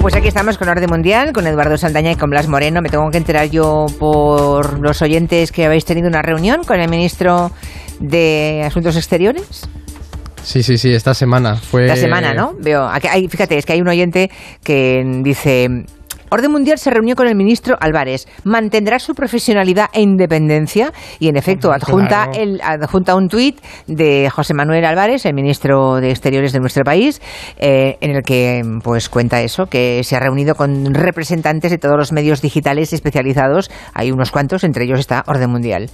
Pues aquí estamos con Orden Mundial, con Eduardo Saldaña y con Blas Moreno. Me tengo que enterar yo por los oyentes que habéis tenido una reunión con el ministro de Asuntos Exteriores. Sí, sí, sí, esta semana fue. Esta semana, ¿no? Veo. Aquí hay, fíjate, es que hay un oyente que dice. Orden Mundial se reunió con el ministro Álvarez. ¿Mantendrá su profesionalidad e independencia? Y en efecto, adjunta, el, adjunta un tuit de José Manuel Álvarez, el ministro de Exteriores de nuestro país, eh, en el que pues cuenta eso, que se ha reunido con representantes de todos los medios digitales especializados. Hay unos cuantos, entre ellos está Orden Mundial.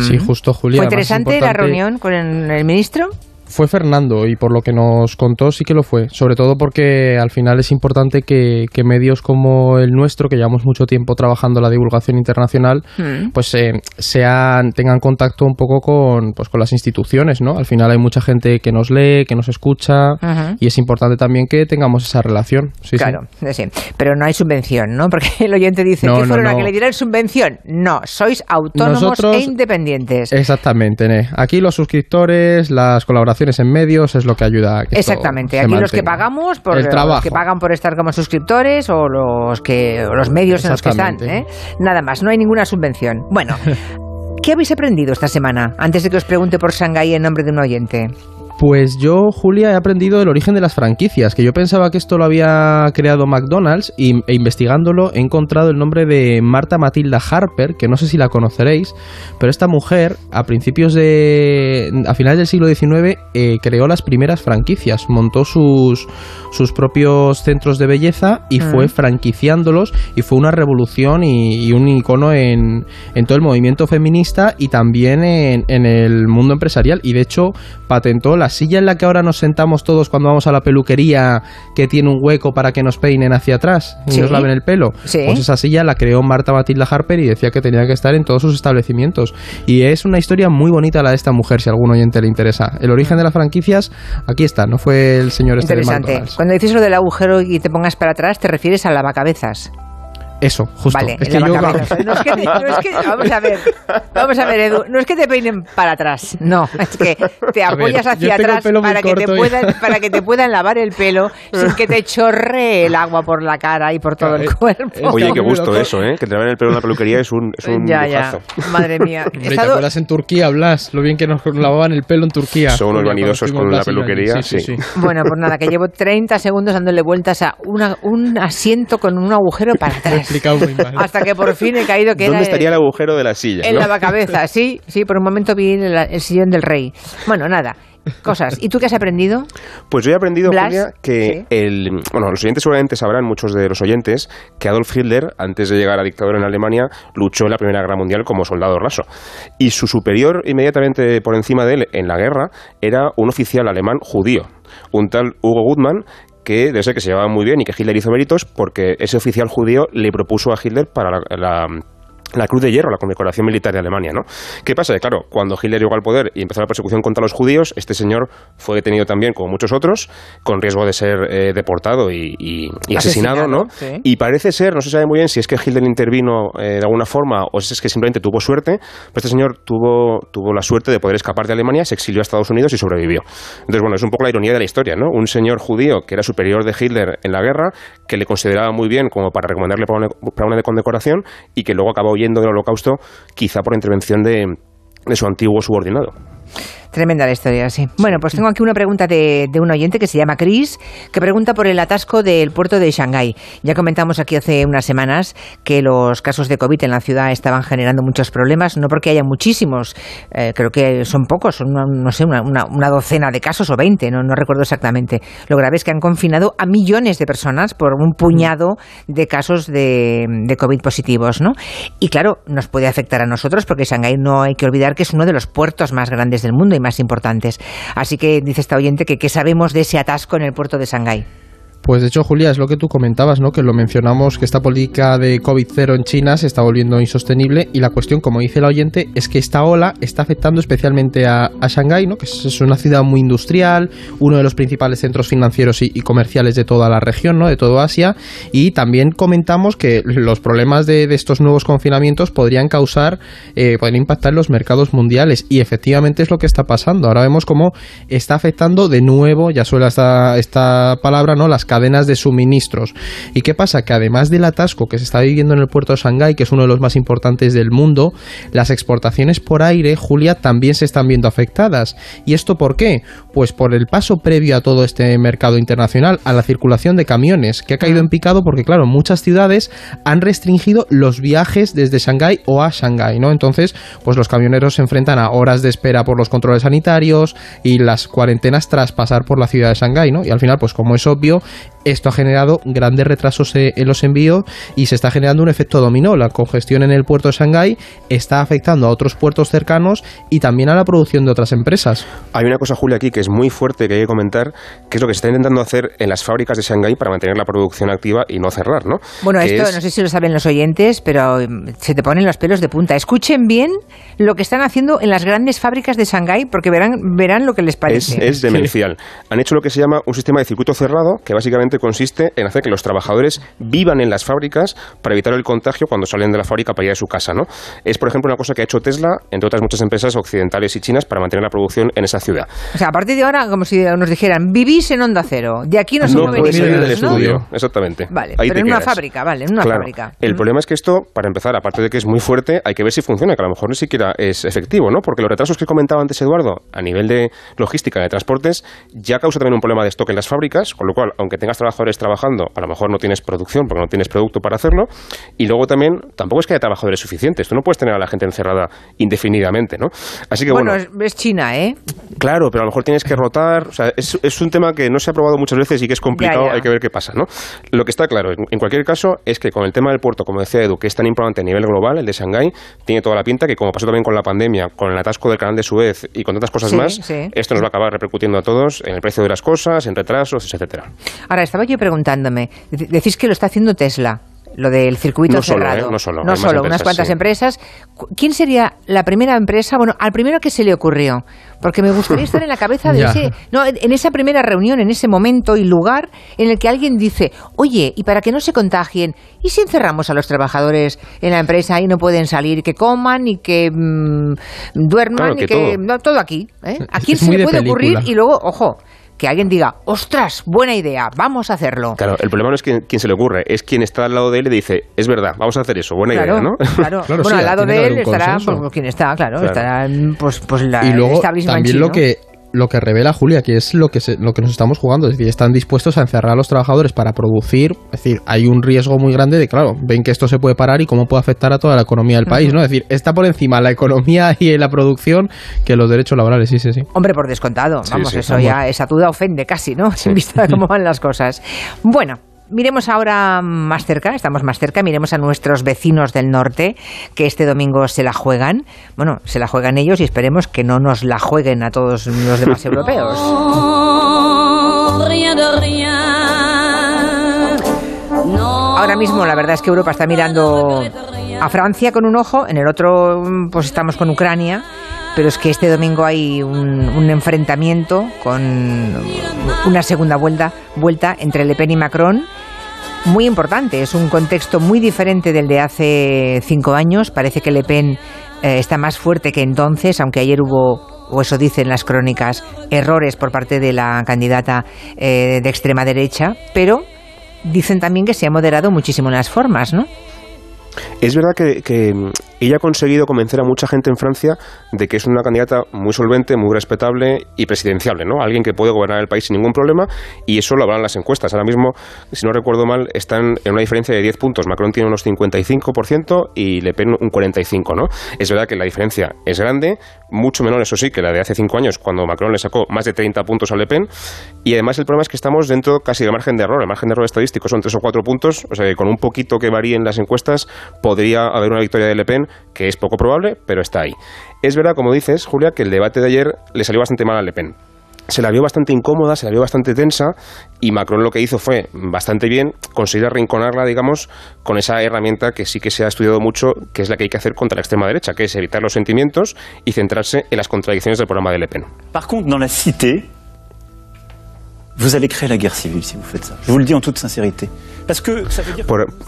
Sí, justo, Julia. ¿Fue interesante la reunión con el ministro? Fue Fernando y por lo que nos contó sí que lo fue, sobre todo porque al final es importante que, medios como el nuestro, que llevamos mucho tiempo trabajando la divulgación internacional, hmm. pues eh, sean, tengan contacto un poco con, pues, con las instituciones, ¿no? Al final hay mucha gente que nos lee, que nos escucha y es importante también que tengamos esa relación. Sí, claro, sí. pero no hay subvención, ¿no? Porque el oyente dice, que fueron a que le dieran subvención? No, sois autónomos e independientes. Exactamente, aquí los suscriptores, las colaboraciones en medios es lo que ayuda a que Exactamente, aquí los que pagamos por el trabajo. los que pagan por estar como suscriptores o los que los medios en los que están, ¿eh? Nada más, no hay ninguna subvención. Bueno, ¿qué habéis aprendido esta semana? Antes de que os pregunte por Shanghái en nombre de un oyente. Pues yo, Julia, he aprendido el origen de las franquicias, que yo pensaba que esto lo había creado McDonald's y, e investigándolo he encontrado el nombre de Marta Matilda Harper, que no sé si la conoceréis, pero esta mujer a principios de... a finales del siglo XIX eh, creó las primeras franquicias, montó sus, sus propios centros de belleza y fue franquiciándolos y fue una revolución y, un icono en, en, todo el movimiento feminista y también en, en el mundo empresarial. Y de hecho patentó la la silla en la que ahora nos sentamos todos cuando vamos a la peluquería, que tiene un hueco para que nos peinen hacia atrás y nos laven el pelo, pues esa silla la creó Marta Matilda Harper y decía que tenía que estar en todos sus establecimientos. Y es una historia muy bonita la de esta mujer, si a algún oyente le interesa. El origen de las franquicias, aquí está, no fue el señor este Interesante. Cuando dices lo del agujero y te pongas para atrás, te refieres a la lavacabezas. Eso, justo. Vale, es que yo... no, es que no es que, vamos a ver, vamos a ver, Edu, no es que te peinen para atrás, no, es que te apoyas hacia atrás para que, te puedan, para que te puedan lavar el pelo sin que te chorre el agua por la cara y por todo el cuerpo. Oye, qué gusto eso, ¿eh? Que te laven el pelo en la peluquería es un, es un ya, ya. Madre mía. Hombre, estado... ¿Te acuerdas en Turquía, Blas? Lo bien que nos lavaban el pelo en Turquía. Son unos vanidosos con la peluquería, sí, sí, Bueno, pues nada, que llevo 30 segundos dándole vueltas a una, un asiento con un agujero para atrás. Explicado muy mal hasta que por fin he caído que ¿Dónde estaría el, agujero de la silla? En la cabeza, sí, sí, por un momento vi el, sillón del rey. Bueno, nada, cosas. ¿Y tú qué has aprendido? Pues yo he aprendido, Julia, que el. Bueno, los oyentes seguramente sabrán, muchos de los oyentes, que Adolf Hitler, antes de llegar a dictador en Alemania, luchó en la Primera Guerra Mundial como soldado raso. Y su superior, inmediatamente por encima de él en la guerra, era un oficial alemán judío, un tal Hugo Gutmann, que ser que se llevaba muy bien y que Hitler hizo méritos porque ese oficial judío le propuso a Hitler para la Cruz de Hierro, la condecoración militar de Alemania, ¿no? ¿Qué pasa? claro, cuando Hitler llegó al poder y empezó la persecución contra los judíos, este señor fue detenido también, como muchos otros, con riesgo de ser eh, deportado y, asesinado, ¿no? Y parece ser, no se sabe muy bien si es que Hitler intervino eh, de alguna forma o si es que simplemente tuvo suerte, pero este señor tuvo, tuvo la suerte de poder escapar de Alemania, se exilió a Estados Unidos y sobrevivió. Entonces, bueno, es un poco la ironía de la historia, ¿no? Un señor judío que era superior de Hitler en la guerra, que le consideraba muy bien como para recomendarle para una, para una condecoración y que luego acabó huyendo del holocausto, quizá por intervención de, de su antiguo subordinado. Tremenda la historia, sí. Bueno, pues tengo aquí una pregunta de, un oyente que se llama Chris, que pregunta por el atasco del puerto de Shanghái. Ya comentamos aquí hace unas semanas que los casos de COVID en la ciudad estaban generando muchos problemas, no porque haya muchísimos, eh, creo que son pocos, son, no sé, una, docena de casos o veinte, no, recuerdo exactamente. Lo grave es que han confinado a millones de personas por un puñado de casos de, de COVID positivos, ¿no? Y claro, nos puede afectar a nosotros porque Shanghái no hay que olvidar que es uno de los puertos más grandes del mundo y más importantes. Así que dice esta oyente que qué sabemos de ese atasco en el puerto de Shanghái. Pues de hecho, Julia, es lo que tú comentabas, ¿no? Que lo mencionamos, que esta política de COVID-0 en China se está volviendo insostenible y la cuestión, como dice el oyente, es que esta ola está afectando especialmente a, a Shanghái, ¿no? Que es una ciudad muy industrial, uno de los principales centros financieros y, comerciales de toda la región, ¿no? De todo Asia. Y también comentamos que los problemas de, estos nuevos confinamientos podrían causar, eh, impactar en los mercados mundiales. Y efectivamente es lo que está pasando. Ahora vemos cómo está afectando de nuevo, ya suena esta, esta palabra, ¿no? Las cadenas de suministros. ¿Y qué pasa? Que además del atasco que se está viviendo en el puerto de Shanghái, que es uno de los más importantes del mundo, las exportaciones por aire, Julia, también se están viendo afectadas. ¿Y esto por qué? Pues por el paso previo a todo este mercado internacional, a la circulación de camiones, que ha caído en picado porque, claro, muchas ciudades han restringido los viajes desde Shanghái o a Shanghái, ¿no? Entonces, pues los camioneros se enfrentan a horas de espera por los controles sanitarios y las cuarentenas tras pasar por la ciudad de Shanghái, ¿no? Y al final, pues como es obvio, esto ha generado grandes retrasos eh, en los envíos y se está generando un efecto dominó. La congestión en el puerto de Shanghái está afectando a otros puertos cercanos y también a la producción de otras empresas. Hay una cosa, Julia, aquí que es muy fuerte que hay que comentar, que es lo que se está intentando hacer en las fábricas de Shanghái para mantener la producción activa y no cerrar, ¿no? Bueno, esto no sé si lo saben los oyentes, pero mm, se te ponen los pelos de punta. Escuchen bien lo que están haciendo en las grandes fábricas de Shanghái porque verán, verán lo que les parece. Es, es demencial. Han hecho lo que se llama un sistema de circuito cerrado que básicamente consiste en hacer que los trabajadores vivan en las fábricas para evitar el contagio cuando salen de la fábrica para ir a su casa. ¿no? Es, por ejemplo, una cosa que ha hecho Tesla, entre otras muchas empresas occidentales y chinas, para mantener la producción en esa ciudad. O sea, a partir de ahora, como si nos dijeran, vivís en Onda Cero, de aquí no se no puedes salir del estudio, exactamente. Vale, pero en una fábrica, vale, en una fábrica. El mm. problema es que esto, para empezar, aparte de que es muy fuerte, hay que ver si funciona, que a lo mejor ni siquiera es efectivo, ¿no? Porque los retrasos que comentaba antes Eduardo, a nivel de logística, de transportes, ya causa también un problema de stock en las fábricas, con lo cual, aunque tengas trabajadores trabajando, a lo mejor no tienes producción porque no tienes producto para hacerlo. Y luego también, tampoco es que haya trabajadores suficientes. Tú no puedes tener a la gente encerrada indefinidamente, ¿no? Así que bueno. Bueno, es China, ¿eh? Claro, pero a lo mejor tienes que rotar. O sea, es, es un tema que no se ha probado muchas veces y que es complicado. Hay que ver qué pasa, ¿no? Lo que está claro, en, cualquier caso, es que con el tema del puerto, como decía Edu, que es tan importante a nivel global, el de Shanghái, tiene toda la pinta que, como pasó también con la pandemia, con el atasco del canal de Suez y con tantas cosas más, esto nos va a acabar repercutiendo a todos en el precio de las cosas, en retrasos, etcétera. Ahora, estaba yo preguntándome, Decís que lo está haciendo Tesla lo del circuito cerrado. ¿eh? no solo, no solo unas cuantas empresas. ¿Quién sería la primera empresa? Bueno, al primero que se le ocurrió, porque me gustaría estar en la cabeza de ese, no, en esa primera reunión, en ese momento y lugar en el que alguien dice, oye, y para que no se contagien, ¿y si encerramos a los trabajadores en la empresa y no pueden salir, que coman y que mm, duerman y que, todo. aquí? ¿eh? ¿A quién se le puede ocurrir? Y luego, ojo, que alguien diga, ostras, buena idea, vamos a hacerlo. Claro, el problema no es quien, se le ocurre, es quien está al lado de él y dice, es verdad, vamos a hacer eso, buena idea, ¿no? Claro, claro bueno, al lado de él estará pues, quien está, claro, estará pues, pues la, y luego, también lo que lo que revela Julia, que es lo que, lo que nos estamos jugando, es decir, están dispuestos a encerrar a los trabajadores para producir, es decir, hay un riesgo muy grande de, claro, ven que esto se puede parar y cómo puede afectar a toda la economía del país, ¿no? Es decir, está por encima la economía y la producción que los derechos laborales, sí, sí, sí. Hombre, por descontado, vamos, eso ya, esa duda ofende casi, ¿no? Sin vista de cómo van las cosas. Bueno, Miremos ahora más cerca, estamos más cerca, miremos a nuestros vecinos del norte que este domingo se la juegan. Bueno, se la juegan ellos y esperemos que no nos la jueguen a todos los demás europeos. Ahora mismo la verdad es que Europa está mirando a Francia con un ojo, en el otro pues estamos con Ucrania pero es que este domingo hay un, enfrentamiento con una segunda vuelta, vuelta entre Le Pen y Macron muy importante. Es un contexto muy diferente del de hace cinco años. Parece que Le Pen eh, está más fuerte que entonces, aunque ayer hubo, o eso dicen las crónicas, errores por parte de la candidata eh, de extrema derecha, pero dicen también que se ha moderado muchísimo en las formas, ¿no? Es verdad que, ella ha conseguido convencer a mucha gente en Francia de que es una candidata muy solvente, muy respetable y presidenciable, ¿no? Alguien que puede gobernar el país sin ningún problema y eso lo hablan las encuestas. Ahora mismo, si no recuerdo mal, están en una diferencia de 10 puntos. Macron tiene unos 55% y Le Pen un 45%, ¿no? Es verdad que la diferencia es grande, mucho menor, eso sí, que la de hace 5 años, cuando Macron le sacó más de 30 puntos a Le Pen. Y además el problema es que estamos dentro casi del margen de error. El margen de error estadístico son 3 o 4 puntos, o sea que con un poquito que varíen las encuestas podría haber una victoria de Le Pen, que es poco probable, pero está ahí. Es verdad, como dices, Julia, que el debate de ayer le salió bastante mal a Le Pen. se la vio bastante incómoda, se la vio bastante tensa y Macron lo que hizo fue bastante bien conseguir arrinconarla, digamos, con esa herramienta que sí que se ha estudiado mucho, que es la que hay que hacer contra la extrema derecha, que es evitar los sentimientos y centrarse en las contradicciones del programa de Le Pen. Par contre, dans la cité, vous allez créer la guerre civile si vous faites ça. Je vous le dis en toute sincérité.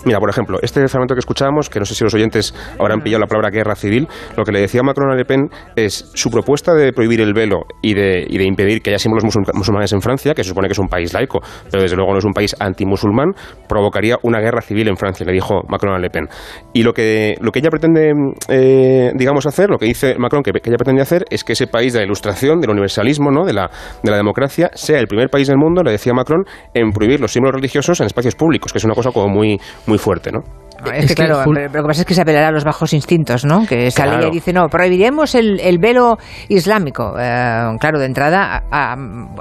mira, por ejemplo, este fragmento que escuchábamos, que no sé si los oyentes habrán pillado la palabra guerra civil, lo que le decía Macron a Le Pen es su propuesta de prohibir el velo y de, y de impedir que haya símbolos musulmanes en Francia, que se supone que es un país laico, pero desde luego no es un país antimusulmán, provocaría una guerra civil en Francia, le dijo Macron a Le Pen. Y lo que, lo que ella pretende, eh, digamos, hacer, lo que dice Macron que, ella pretende hacer, es que ese país de la ilustración, del universalismo, ¿no? de, la, de la democracia, sea el primer país del mundo, le decía Macron, en prohibir los símbolos religiosos en espacios públicos, que es una cosa como muy, muy fuerte, ¿no? Es, que, claro, lo que pasa es que se apelará a los bajos instintos, ¿no? Que sale y dice, no, prohibiremos el, el velo islámico. Eh, claro, de entrada, a,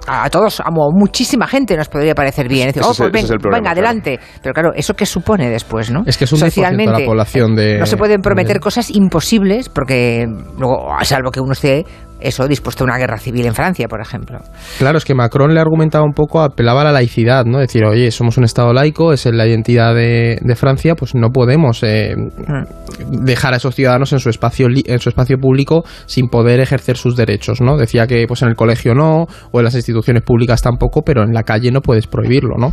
a, todos, a muchísima gente nos podría parecer bien. Decir, oh, pues venga, adelante. Pero claro, ¿eso qué supone después, no? Es que es un Socialmente, de la población de... No se pueden prometer cosas imposibles porque, luego, salvo que uno esté eso dispuesto a una guerra civil en Francia, por ejemplo. Claro, es que Macron le argumentaba un poco, apelaba a la laicidad, ¿no? Decir, oye, somos un Estado laico, es la identidad de, Francia, pues no podemos eh, mm. dejar a esos ciudadanos en su espacio en su espacio público sin poder ejercer sus derechos, ¿no? Decía que pues en el colegio no, o en las instituciones públicas tampoco, pero en la calle no puedes prohibirlo, ¿no?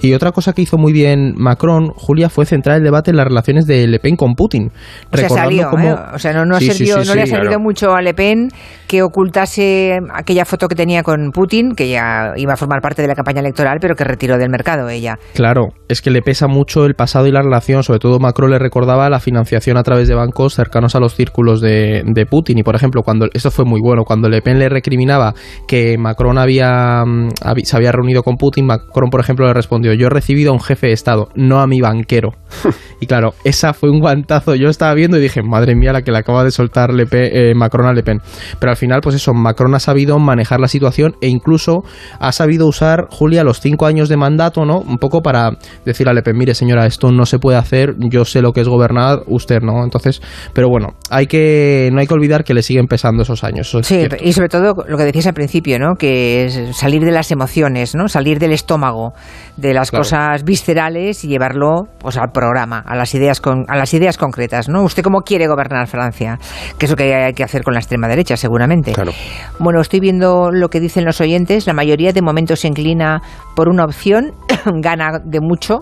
Y otra cosa que hizo muy bien Macron, Julia, fue centrar el debate en las relaciones de Le Pen con Putin. O sea, salió, ¿eh? O sea, no, no, no le ha servido mucho a Le Pen que ocultase aquella foto que tenía con Putin, que ya iba a formar parte de la campaña electoral, pero que retiró del mercado ella. Claro, es que le pesa mucho el pasado y la relación, sobre todo Macron le recordaba la financiación a través de bancos cercanos a los círculos de, Putin. Y por ejemplo, cuando esto fue muy bueno, cuando Le Pen le recriminaba que Macron había, mm, se había reunido con Putin, Macron, por ejemplo, le respondió, yo he recibido a un jefe de Estado, no a mi banquero. y claro, esa fue un guantazo. Yo estaba viendo y dije, madre mía, la que le acaba de soltar Le eh, Macron a Le Pen. Pero al final, pues eso, Macron ha sabido manejar la situación e incluso ha sabido usar, Julia, los cinco años de mandato, ¿no? Un poco para decir a Le Pen, mire señora, esto no se puede hacer, yo sé lo que es gobernar, usted no. Entonces, pero bueno, hay que, no hay que olvidar que le siguen pesando esos años. sí, y sobre todo lo que decías al principio, ¿no? Que es salir de las emociones, ¿no? Salir del estómago, de las cosas viscerales y llevarlo pues al programa, a las ideas con, a las ideas concretas, ¿no? ¿Usted cómo quiere gobernar Francia? Que es lo que hay que hacer con la extrema derecha, seguramente. Bueno, estoy viendo lo que dicen los oyentes. La mayoría de momentos se inclina por una opción, gana de mucho.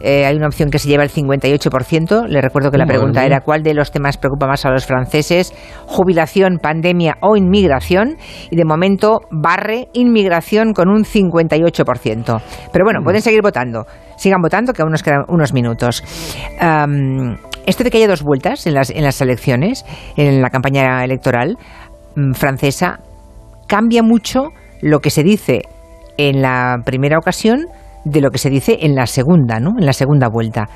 Eh, hay una opción que se lleva el 58%. Le recuerdo que la pregunta era cuál de los temas preocupa más a los franceses, jubilación, pandemia o inmigración. Y de momento barre inmigración con un 58%. Pero bueno, pueden seguir votando. Sigan votando, que aún nos quedan unos minutos. esto de que haya dos vueltas en las, en las elecciones, en la campaña electoral mm, francesa, cambia mucho lo que se dice en la primera ocasión de lo que se dice en la segunda, ¿no? En la segunda vuelta.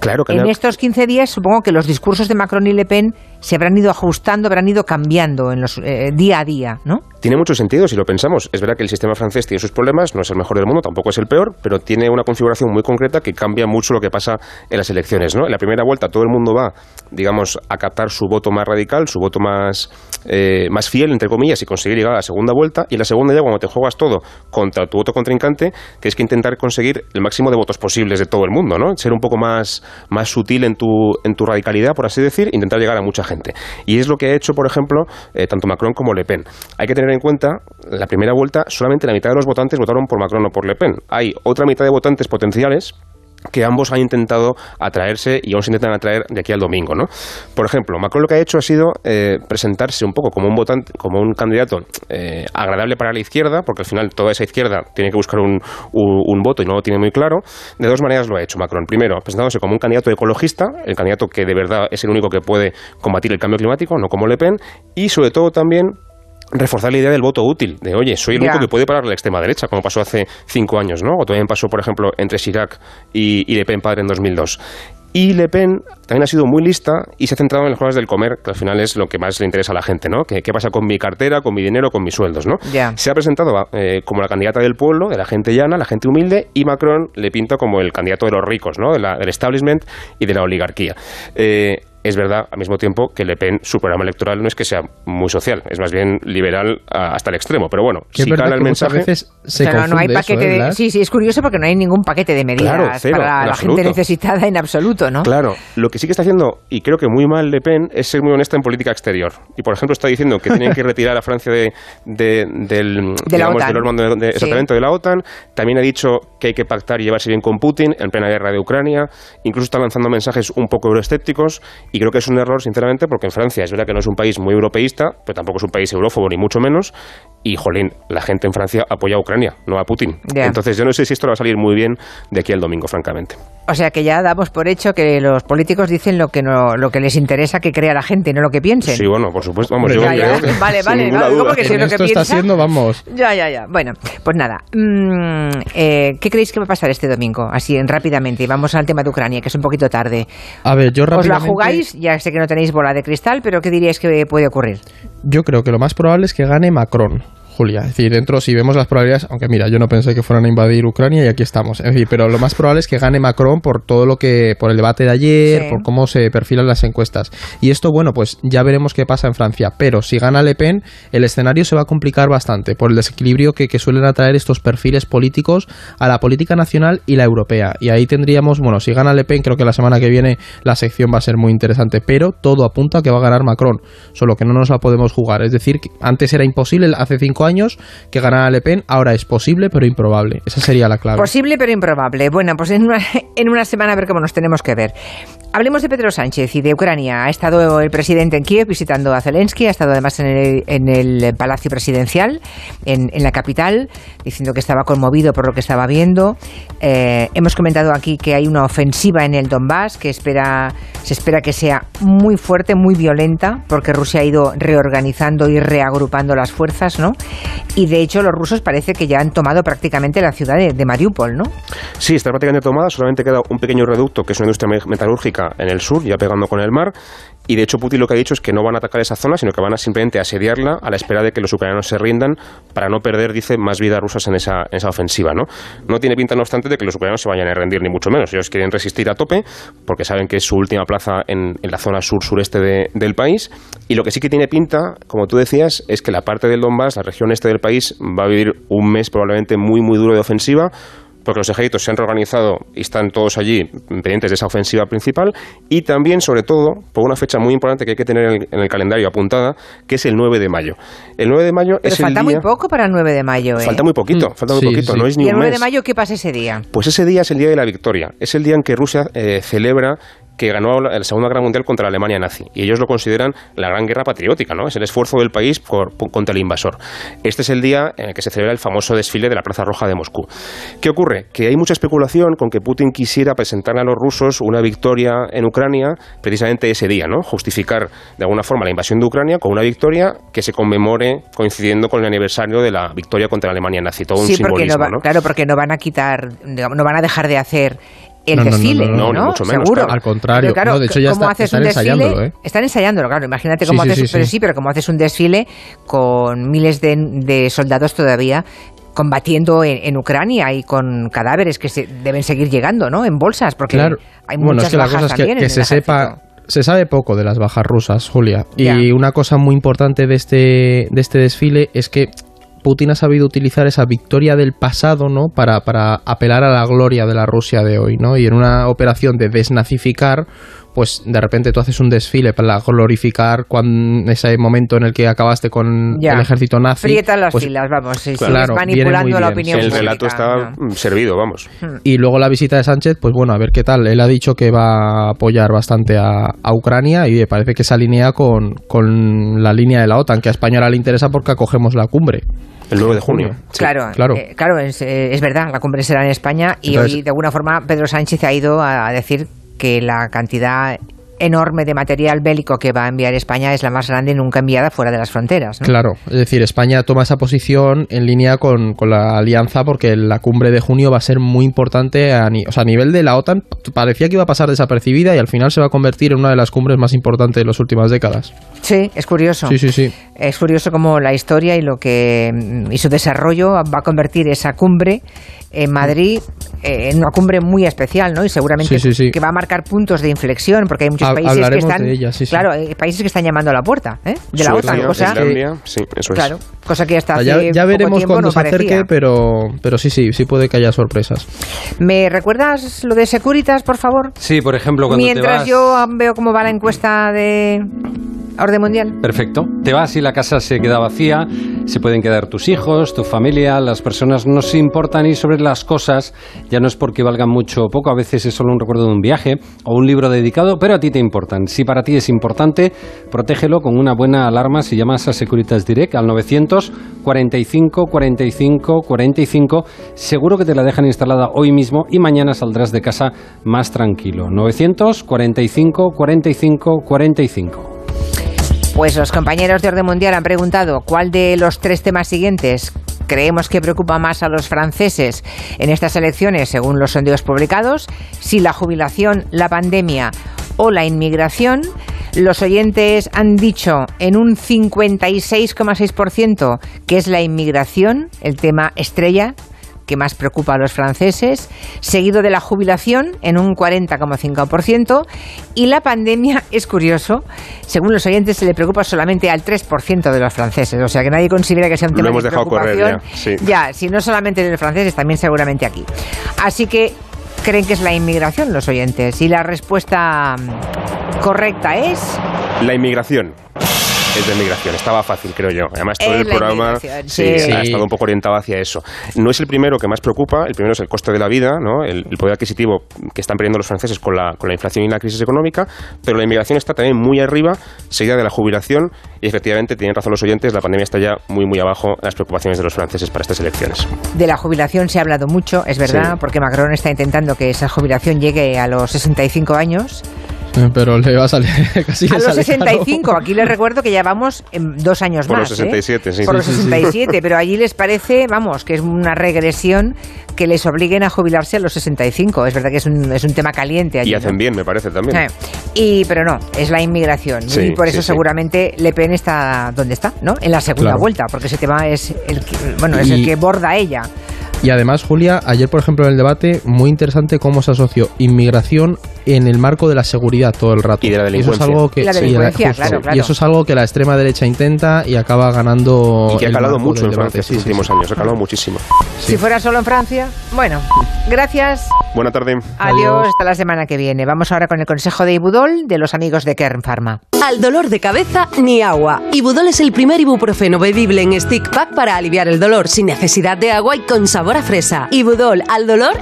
Claro En estos 15 días supongo que los discursos de Macron y Le Pen se habrán ido ajustando, habrán ido cambiando en los eh, día a día, ¿no? Tiene mucho sentido si lo pensamos. Es verdad que el sistema francés tiene sus problemas, no es el mejor del mundo, tampoco es el peor, pero tiene una configuración muy concreta que cambia mucho lo que pasa en las elecciones. ¿no? En la primera vuelta todo el mundo va, digamos, a captar su voto más radical, su voto más, eh, más fiel, entre comillas, y conseguir llegar a la segunda vuelta. Y en la segunda ya, cuando te juegas todo contra tu voto contrincante, tienes que intentar conseguir el máximo de votos posibles de todo el mundo, ¿no? Ser un poco más, más sutil en tu, en tu radicalidad, por así decir, intentar llegar a mucha gente. Y es lo que ha hecho, por ejemplo, eh, tanto Macron como Le Pen. Hay que tener en cuenta, la primera vuelta, solamente la mitad de los votantes votaron por Macron o por Le Pen. Hay otra mitad de votantes potenciales que ambos han intentado atraerse y aún se intentan atraer de aquí al domingo, ¿no? Por ejemplo, Macron lo que ha hecho ha sido eh, presentarse un poco como un votante, como un candidato eh, agradable para la izquierda, porque al final toda esa izquierda tiene que buscar un, un, voto y no lo tiene muy claro. De dos maneras lo ha hecho Macron. Primero, presentándose como un candidato ecologista, el candidato que de verdad es el único que puede combatir el cambio climático, no como Le Pen, y sobre todo también reforzar la idea del voto útil, de oye, soy el único que puede parar la extrema derecha, como pasó hace cinco años, ¿no? O también pasó, por ejemplo, entre Chirac y, Le Pen padre en 2002. Y Le Pen también ha sido muy lista y se ha centrado en las cosas del comer, que al final es lo que más le interesa a la gente, ¿no? ¿Qué, pasa con mi cartera, con mi dinero, con mis sueldos, ¿no? Se ha presentado eh, como la candidata del pueblo, de la gente llana, la gente humilde, y Macron le pinta como el candidato de los ricos, ¿no? del establishment y de la oligarquía. Eh, es verdad al mismo tiempo que Le Pen, su programa electoral no es que sea muy social, es más bien liberal hasta el extremo. Pero bueno, si cala el mensaje. Veces se pero no hay paquete ¿eh, Sí, sí, es curioso porque no hay ningún paquete de medidas para la gente necesitada en absoluto, ¿no? Claro, lo que sí que está haciendo, y creo que muy mal Le Pen, es ser muy honesta en política exterior. Y por ejemplo, está diciendo que tienen que retirar a Francia de, del, de la OTAN. de, exactamente, de la OTAN. También ha dicho que hay que pactar y llevarse bien con Putin en plena guerra de Ucrania. Incluso está lanzando mensajes un poco euroescépticos. Y creo que es un error, sinceramente, porque en Francia es verdad que no es un país muy europeísta, pero tampoco es un país eurófobo, ni mucho menos. Y, jolín, la gente en Francia apoya a Ucrania, no a Putin. Entonces, yo no sé si esto va a salir muy bien de aquí al domingo, francamente. O sea que ya damos por hecho que los políticos dicen lo que no, lo que les interesa que crea la gente, no lo que piensen. Sí, bueno, por supuesto. Vamos, yo Vale, vale, ¿cómo que si lo que esto está haciendo, vamos. Ya, ya, ya. Bueno, pues nada. Mm, eh, ¿Qué creéis que va a pasar este domingo? Así, rápidamente. Y vamos al tema de Ucrania, que es un poquito tarde. A ver, yo rápidamente... ¿Os la jugáis? Ya sé que no tenéis bola de cristal, pero ¿qué diríais que puede ocurrir? Yo creo que lo más probable es que gane Macron. Julia. Es decir, dentro, si vemos las probabilidades, aunque mira, yo no pensé que fueran a invadir Ucrania y aquí estamos. Es decir, pero lo más probable es que gane Macron por todo lo que, por el debate de ayer, por cómo se perfilan las encuestas. Y esto, bueno, pues ya veremos qué pasa en Francia. Pero si gana Le Pen, el escenario se va a complicar bastante por el desequilibrio que, que suelen atraer estos perfiles políticos a la política nacional y la europea. Y ahí tendríamos, bueno, si gana Le Pen, creo que la semana que viene la sección va a ser muy interesante. Pero todo apunta a que va a ganar Macron, solo que no nos la podemos jugar. Es decir, antes era imposible, hace cinco años que ganara Le Pen, ahora es posible pero improbable. Esa sería la clave. Posible pero improbable. Bueno, pues en una, en una semana a ver cómo nos tenemos que ver. Hablemos de Pedro Sánchez y de Ucrania. Ha estado el presidente en Kiev visitando a Zelensky, ha estado además en el, en el Palacio Presidencial, en, en, la capital, diciendo que estaba conmovido por lo que estaba viendo. Eh, hemos comentado aquí que hay una ofensiva en el Donbass que espera, se espera que sea muy fuerte, muy violenta, porque Rusia ha ido reorganizando y reagrupando las fuerzas, ¿no? Y de hecho los rusos parece que ya han tomado prácticamente la ciudad de, de Mariupol, ¿no? Sí, está prácticamente tomada, solamente queda un pequeño reducto que es una industria metalúrgica en el sur, ya pegando con el mar, y de hecho Putin lo que ha dicho es que no van a atacar esa zona, sino que van a simplemente asediarla a la espera de que los ucranianos se rindan para no perder, dice, más vidas rusas en esa, esa ofensiva. ¿no? no tiene pinta, no obstante, de que los ucranianos se vayan a rendir, ni mucho menos. Ellos quieren resistir a tope, porque saben que es su última plaza en, la zona sur-sureste del país. Y lo que sí que tiene pinta, como tú decías, es que la parte del Donbass, la región este del país, va a vivir un mes probablemente muy, muy duro de ofensiva porque los ejércitos se han reorganizado y están todos allí pendientes de esa ofensiva principal, y también, sobre todo, por una fecha muy importante que hay que tener en el, calendario apuntada, que es el 9 de mayo. El 9 de mayo es falta muy poco para el 9 de mayo, ¿eh? Falta muy poquito, falta muy poquito, no es ni ¿Y el 9 de mayo qué pasa ese día? Pues ese día es el día de la victoria, es el día en que Rusia eh, celebra que ganó la Segunda Guerra Mundial contra la Alemania nazi. Y ellos lo consideran la gran guerra patriótica, ¿no? Es el esfuerzo del país contra el invasor. Este es el día en el que se celebra el famoso desfile de la Plaza Roja de Moscú. ¿Qué ocurre? Que hay mucha especulación con que Putin quisiera presentar a los rusos una victoria en Ucrania precisamente ese día, ¿no? Justificar de alguna forma la invasión de Ucrania con una victoria que se conmemore coincidiendo con el aniversario de la victoria contra la Alemania nazi. Todo un simbolismo, no Claro, porque no van a quitar, no van a dejar de hacer el desfile, ¿no? no, mucho menos, Seguro. Al contrario, claro, de hecho ya está, están ensayándolo, ¿eh? Están ensayándolo, claro. Imagínate cómo haces, pero sí, pero cómo haces un desfile con miles de, soldados todavía combatiendo en, Ucrania y con cadáveres que se deben seguir llegando, ¿no? En bolsas, porque hay muchas bueno, es que la cosa es que, se sepa se sabe poco de las bajas rusas, Julia. Y una cosa muy importante de este, de este desfile es que Putin ha sabido utilizar esa victoria del pasado, ¿no? Para, para apelar a la gloria de la Rusia de hoy, ¿no? Y en una operación de desnazificar, pues de repente tú haces un desfile para glorificar cuando, ese momento en el que acabaste con el ejército nazi. Prieta las pues, filas, vamos, manipulando la opinión El relato está servido, vamos. Hmm. Y luego la visita de Sánchez, pues bueno, a ver qué tal. Él ha dicho que va a apoyar bastante a, Ucrania y parece que se alinea con, con la línea de la OTAN, que a España ahora le interesa porque acogemos la cumbre. El 9 de junio. Claro, claro, eh, claro es, eh, es, verdad, la cumbre será en España y hoy de alguna forma Pedro Sánchez ha ido a decir que la cantidad enorme de material bélico que va a enviar España es la más grande nunca enviada fuera de las fronteras. Claro, es decir, España toma esa posición en línea con, la alianza porque la cumbre de junio va a ser muy importante a, o sea, a nivel de la OTAN. Parecía que iba a pasar desapercibida y al final se va a convertir en una de las cumbres más importantes de las últimas décadas. Sí, es curioso. Sí, sí, sí. Es curioso cómo la historia y lo que y su desarrollo va a convertir esa cumbre en Madrid eh, en una cumbre muy especial, ¿no? Y seguramente que va a marcar puntos de inflexión, porque hay muchos países que están, claro, hay países que están llamando a la puerta ¿eh? de la OTAN, cosa, sí, eso claro, cosa que hasta ya, hace ya veremos cuando se acerque, pero, pero sí, sí, sí puede que haya sorpresas. ¿Me recuerdas lo de Securitas, por favor? Sí, por ejemplo, cuando Mientras yo veo cómo va la encuesta de orden mundial. Perfecto. Te vas y la casa se queda vacía, se pueden quedar tus hijos, tu familia, las personas no se importan y sobre las cosas ya no es porque valgan mucho o poco, a veces es solo un recuerdo de un viaje o un libro dedicado, pero a ti te importan. Si para ti es importante, protégelo con una buena alarma si llamas a Securitas Direct al 900 45 45 45. Seguro que te la dejan instalada hoy mismo y mañana saldrás de casa más tranquilo. 900 45 45 45. Pues los compañeros de Orden Mundial han preguntado cuál de los tres temas siguientes creemos que preocupa más a los franceses en estas elecciones, según los sondeos publicados, si la jubilación, la pandemia o la inmigración. Los oyentes han dicho en un 56,6% que es la inmigración, el tema estrella que más preocupa a los franceses, seguido de la jubilación en un 40,5% y la pandemia es curioso, según los oyentes se le preocupa solamente al 3% de los franceses, o sea que nadie considera que sea un tema Lo hemos de dejado preocupación. correr ya, si no solamente de los franceses, también seguramente aquí. Así que creen que es la inmigración los oyentes. Y la respuesta correcta es la inmigración es de migración. Estaba fácil, creo yo. Además, todo Es el programa sí. sí, ha estado un poco orientado hacia eso. No es el primero que más preocupa, el primero es el coste de la vida, ¿no? el, el poder adquisitivo que están perdiendo los franceses con la, con la inflación y la crisis económica, pero la inmigración está también muy arriba, seguida de la jubilación, y efectivamente, tienen razón los oyentes, la pandemia está ya muy, muy abajo en las preocupaciones de los franceses para estas elecciones. De la jubilación se ha hablado mucho, es verdad, Sí. porque Macron está intentando que esa jubilación llegue a los 65 años. Eh, Pero le va a salir casi A los sale 65, caro. aquí les recuerdo que ya vamos en dos años Por más. los ¿eh? 67, sí. Por Sí, los sí, sí. 67, pero allí les parece, vamos, que es una regresión que les obliguen a jubilarse a los 65. Es verdad que es un, es un tema caliente allí. Y hacen ¿no? bien, me parece también. Eh, y, pero no, es la inmigración. Sí, y por eso sí, sí. seguramente Le Pen está donde está, ¿no? En la segunda Claro. vuelta, porque ese tema es el que, bueno, es el que borda a ella. Y además, Julia, ayer, por ejemplo, en el debate, muy interesante cómo se asoció inmigración en el marco de la seguridad todo el rato. Y de la eso es delincuencia. algo que Y la sí, delincuencia, justo. claro, claro. Y eso es algo que la extrema derecha intenta y acaba ganando. Y que ha calado mucho en. Francia estos Sí, sí, últimos sí. años, ha calado muchísimo. Si fuera solo en Francia, bueno, gracias. Buena tarde. Adiós, Adiós. hasta la semana que viene. Vamos ahora con el consejo de Ibudol de los amigos de Kern Pharma. Al dolor de cabeza, ni agua. Ibudol es el primer ibuprofeno bebible en stick pack para aliviar el dolor sin necesidad de agua y con sabor a fresa. Ibudol al dolor,